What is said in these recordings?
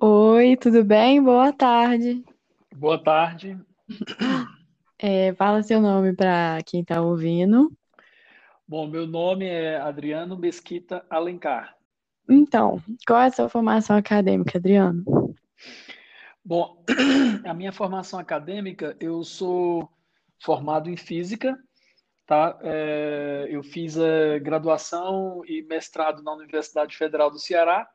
Oi, tudo bem? Boa tarde. Boa tarde. É, fala seu nome para quem está ouvindo. Bom, meu nome é Adriano Mesquita Alencar. Então, qual é a sua formação acadêmica, Adriano? Bom, a minha formação acadêmica, eu sou formado em física, tá? É, eu fiz a graduação e mestrado na Universidade Federal do Ceará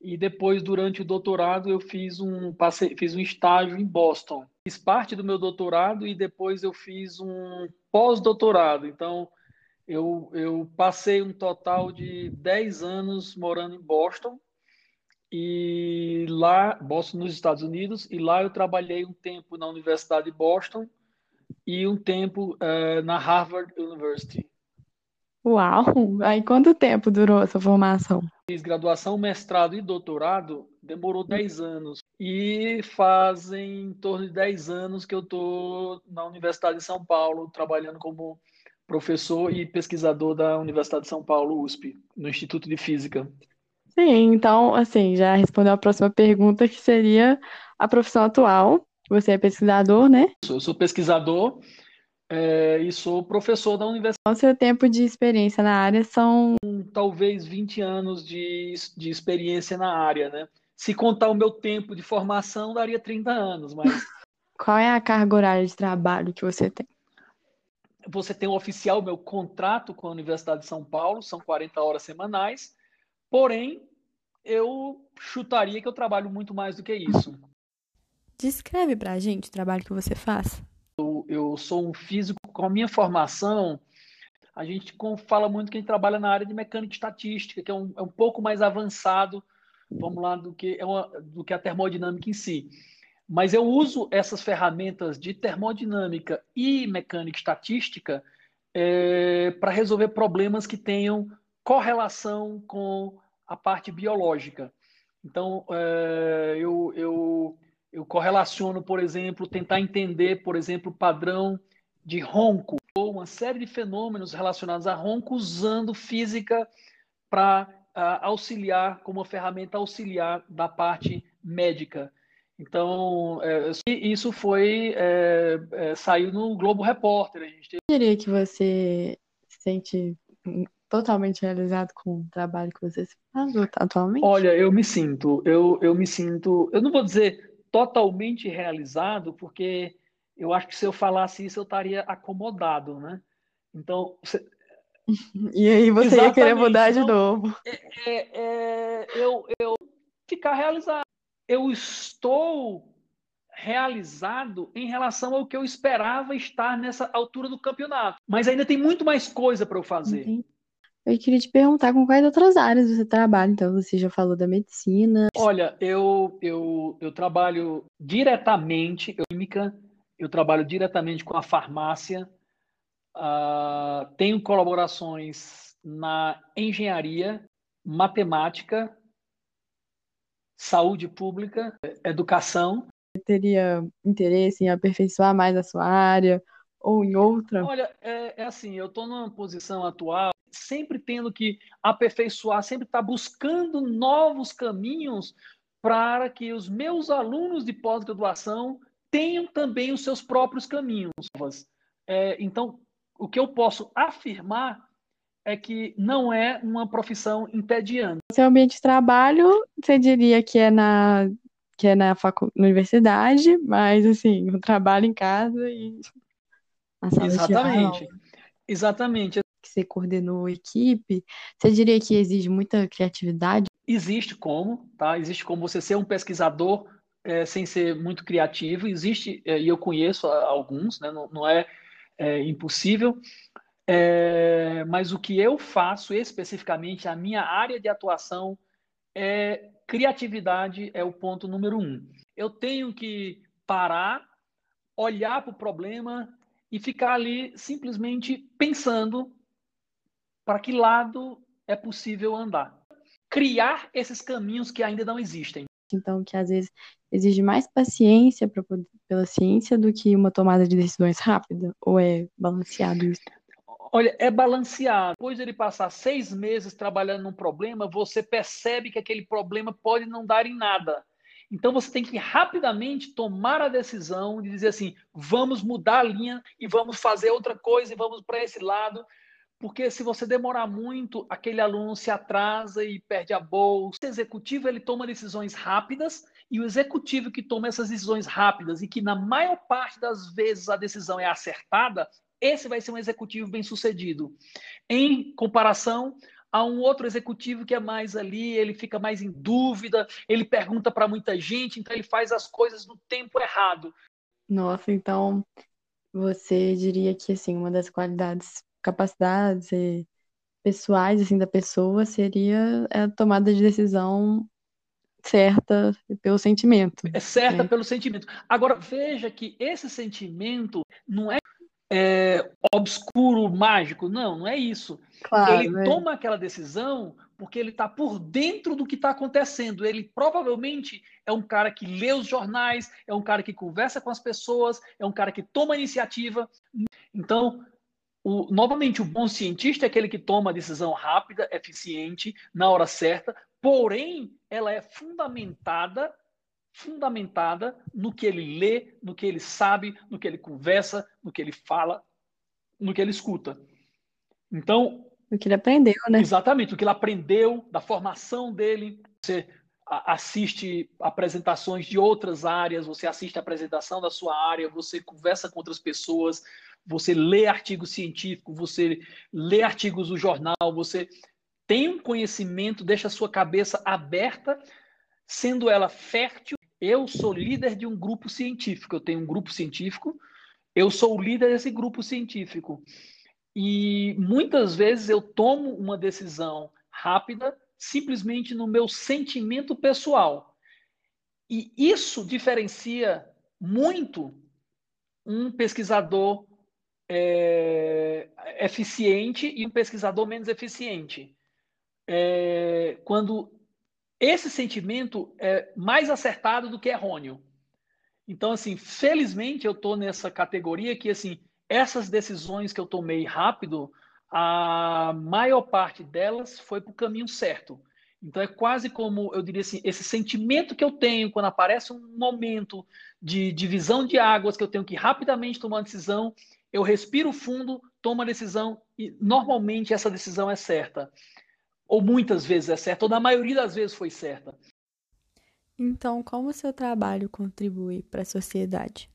e depois, durante o doutorado, eu fiz um, passei, fiz um estágio em Boston. Fiz parte do meu doutorado e depois eu fiz um pós-doutorado. Então, eu, eu passei um total de 10 anos morando em Boston e lá, Boston nos Estados Unidos, e lá eu trabalhei um tempo na Universidade de Boston e um tempo uh, na Harvard University. Uau! Aí quanto tempo durou essa formação? Fiz graduação, mestrado e doutorado, demorou 10 anos. E fazem em torno de 10 anos que eu estou na Universidade de São Paulo, trabalhando como professor e pesquisador da Universidade de São Paulo, USP, no Instituto de Física. Sim, então, assim, já respondeu a próxima pergunta, que seria a profissão atual. Você é pesquisador, né? Eu sou pesquisador é, e sou professor da universidade. O seu tempo de experiência na área são. Talvez 20 anos de, de experiência na área, né? Se contar o meu tempo de formação, daria 30 anos, mas. Qual é a carga horária de trabalho que você tem? Você tem o oficial, meu contrato com a Universidade de São Paulo, são 40 horas semanais, porém, eu chutaria que eu trabalho muito mais do que isso. Descreve pra gente o trabalho que você faz eu sou um físico com a minha formação. A gente fala muito que a gente trabalha na área de mecânica estatística, que é um, é um pouco mais avançado, vamos lá, do que, é uma, do que a termodinâmica em si. Mas eu uso essas ferramentas de termodinâmica e mecânica estatística é, para resolver problemas que tenham correlação com a parte biológica. Então, é, eu, eu eu correlaciono, por exemplo, tentar entender, por exemplo, o padrão de ronco, ou uma série de fenômenos relacionados a ronco usando física para uh, auxiliar, como uma ferramenta auxiliar da parte médica. Então, é, isso foi é, é, saiu no Globo Repórter. A gente teve... Eu diria que você se sente totalmente realizado com o trabalho que você faz atualmente? Olha, eu me sinto, eu, eu me sinto, eu não vou dizer totalmente realizado, porque eu acho que se eu falasse isso eu estaria acomodado, né? Então. Você... E aí você Exatamente. ia querer mudar de novo. É, é, é, eu, eu ficar realizado. Eu estou realizado em relação ao que eu esperava estar nessa altura do campeonato. Mas ainda tem muito mais coisa para eu fazer. Entendi. Eu queria te perguntar com quais outras áreas você trabalha. Então, você já falou da medicina. Olha, eu, eu, eu trabalho diretamente, eu, química, eu trabalho diretamente com a farmácia, uh, tenho colaborações na engenharia, matemática, saúde pública, educação. Você teria interesse em aperfeiçoar mais a sua área ou em outra? Olha, é, é assim, eu estou numa posição atual sempre tendo que aperfeiçoar, sempre estar tá buscando novos caminhos para que os meus alunos de pós-graduação tenham também os seus próprios caminhos. É, então, o que eu posso afirmar é que não é uma profissão entediante. Seu ambiente de trabalho, você diria que é na que é na, facu na universidade, mas assim, o trabalho em casa e Exatamente. Exatamente você coordenou equipe, você diria que exige muita criatividade? Existe como, tá? Existe como você ser um pesquisador é, sem ser muito criativo. Existe, é, e eu conheço alguns, né? não, não é, é, impossível. É, mas o que eu faço especificamente, a minha área de atuação é criatividade é o ponto número um. Eu tenho que parar, olhar para o problema e ficar ali simplesmente pensando para que lado é possível andar. Criar esses caminhos que ainda não existem. Então, que às vezes exige mais paciência pra, pela ciência do que uma tomada de decisões rápida? Ou é balanceado isso? Olha, é balanceado. Depois de ele passar seis meses trabalhando num problema, você percebe que aquele problema pode não dar em nada. Então você tem que rapidamente tomar a decisão de dizer assim: vamos mudar a linha e vamos fazer outra coisa e vamos para esse lado. Porque se você demorar muito, aquele aluno se atrasa e perde a bolsa. O executivo ele toma decisões rápidas e o executivo que toma essas decisões rápidas e que na maior parte das vezes a decisão é acertada, esse vai ser um executivo bem sucedido. Em comparação a um outro executivo que é mais ali, ele fica mais em dúvida, ele pergunta para muita gente, então ele faz as coisas no tempo errado. Nossa, então você diria que assim, uma das qualidades, capacidades pessoais assim da pessoa seria a tomada de decisão certa pelo sentimento. É certa né? pelo sentimento. Agora veja que esse sentimento não é é, obscuro, mágico. Não, não é isso. Claro, ele né? toma aquela decisão porque ele está por dentro do que está acontecendo. Ele provavelmente é um cara que lê os jornais, é um cara que conversa com as pessoas, é um cara que toma iniciativa. Então, o, novamente, o bom cientista é aquele que toma a decisão rápida, eficiente, na hora certa, porém, ela é fundamentada fundamentada no que ele lê, no que ele sabe, no que ele conversa, no que ele fala, no que ele escuta. Então. O que ele aprendeu, né? Exatamente, o que ele aprendeu, da formação dele. Você assiste apresentações de outras áreas, você assiste a apresentação da sua área, você conversa com outras pessoas, você lê artigos científicos, você lê artigos do jornal, você tem um conhecimento, deixa a sua cabeça aberta, sendo ela fértil eu sou líder de um grupo científico, eu tenho um grupo científico, eu sou o líder desse grupo científico. E muitas vezes eu tomo uma decisão rápida simplesmente no meu sentimento pessoal. E isso diferencia muito um pesquisador é, eficiente e um pesquisador menos eficiente. É, quando esse sentimento é mais acertado do que errôneo. Então, assim, felizmente eu estou nessa categoria que, assim, essas decisões que eu tomei rápido, a maior parte delas foi para o caminho certo. Então, é quase como, eu diria assim, esse sentimento que eu tenho quando aparece um momento de divisão de águas, que eu tenho que rapidamente tomar uma decisão, eu respiro fundo, tomo a decisão e, normalmente, essa decisão é certa ou muitas vezes é certa, ou na maioria das vezes foi certa. Então, como o seu trabalho contribui para a sociedade?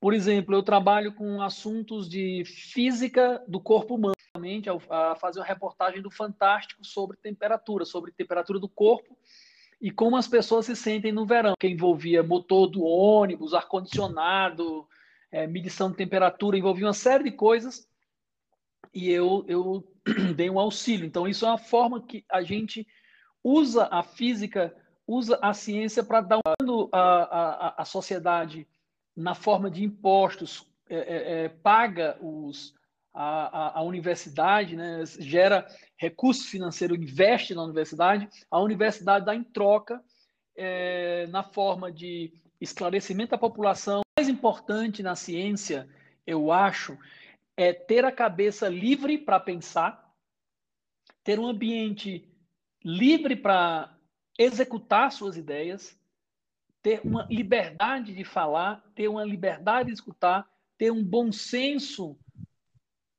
Por exemplo, eu trabalho com assuntos de física do corpo humano, a fazer uma reportagem do Fantástico sobre temperatura, sobre temperatura do corpo e como as pessoas se sentem no verão, que envolvia motor do ônibus, ar-condicionado, é, medição de temperatura, envolvia uma série de coisas e eu, eu dei um auxílio. Então, isso é uma forma que a gente usa a física, usa a ciência para dar um a, a, a sociedade na forma de impostos, é, é, é, paga os, a, a, universidade, né, gera recurso financeiro, investe na universidade, a universidade dá em troca é, na forma de esclarecimento da população. O mais importante na ciência, eu acho, é ter a cabeça livre para pensar, ter um ambiente livre para executar suas ideias, ter uma liberdade de falar, ter uma liberdade de escutar, ter um bom senso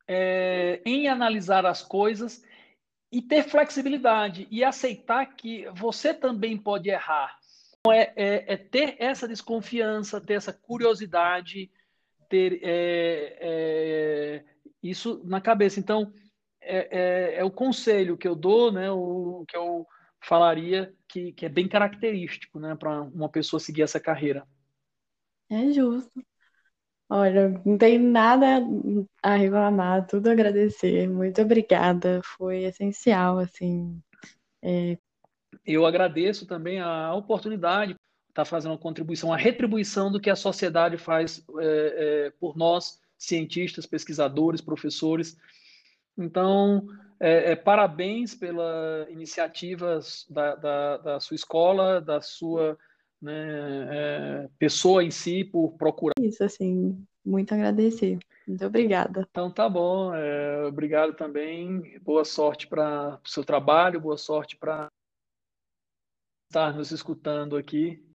é, em analisar as coisas e ter flexibilidade e aceitar que você também pode errar. Então, é, é, é ter essa desconfiança, ter essa curiosidade, ter é, é, isso na cabeça. Então, é, é, o conselho que eu dou, né, o que eu falaria que, que é bem característico né, para uma pessoa seguir essa carreira. É justo. Olha, não tem nada a reclamar, tudo a agradecer. Muito obrigada, foi essencial, assim. É... Eu agradeço também a oportunidade está fazendo uma contribuição, uma retribuição do que a sociedade faz é, é, por nós, cientistas, pesquisadores, professores. Então, é, é parabéns pela iniciativa da, da, da, sua escola, da sua, né, é, pessoa em si por procurar. Isso, assim, muito agradecer. Muito obrigada. Então tá bom, é, obrigado também. Boa sorte para o seu trabalho, boa sorte para estar nos escutando aqui.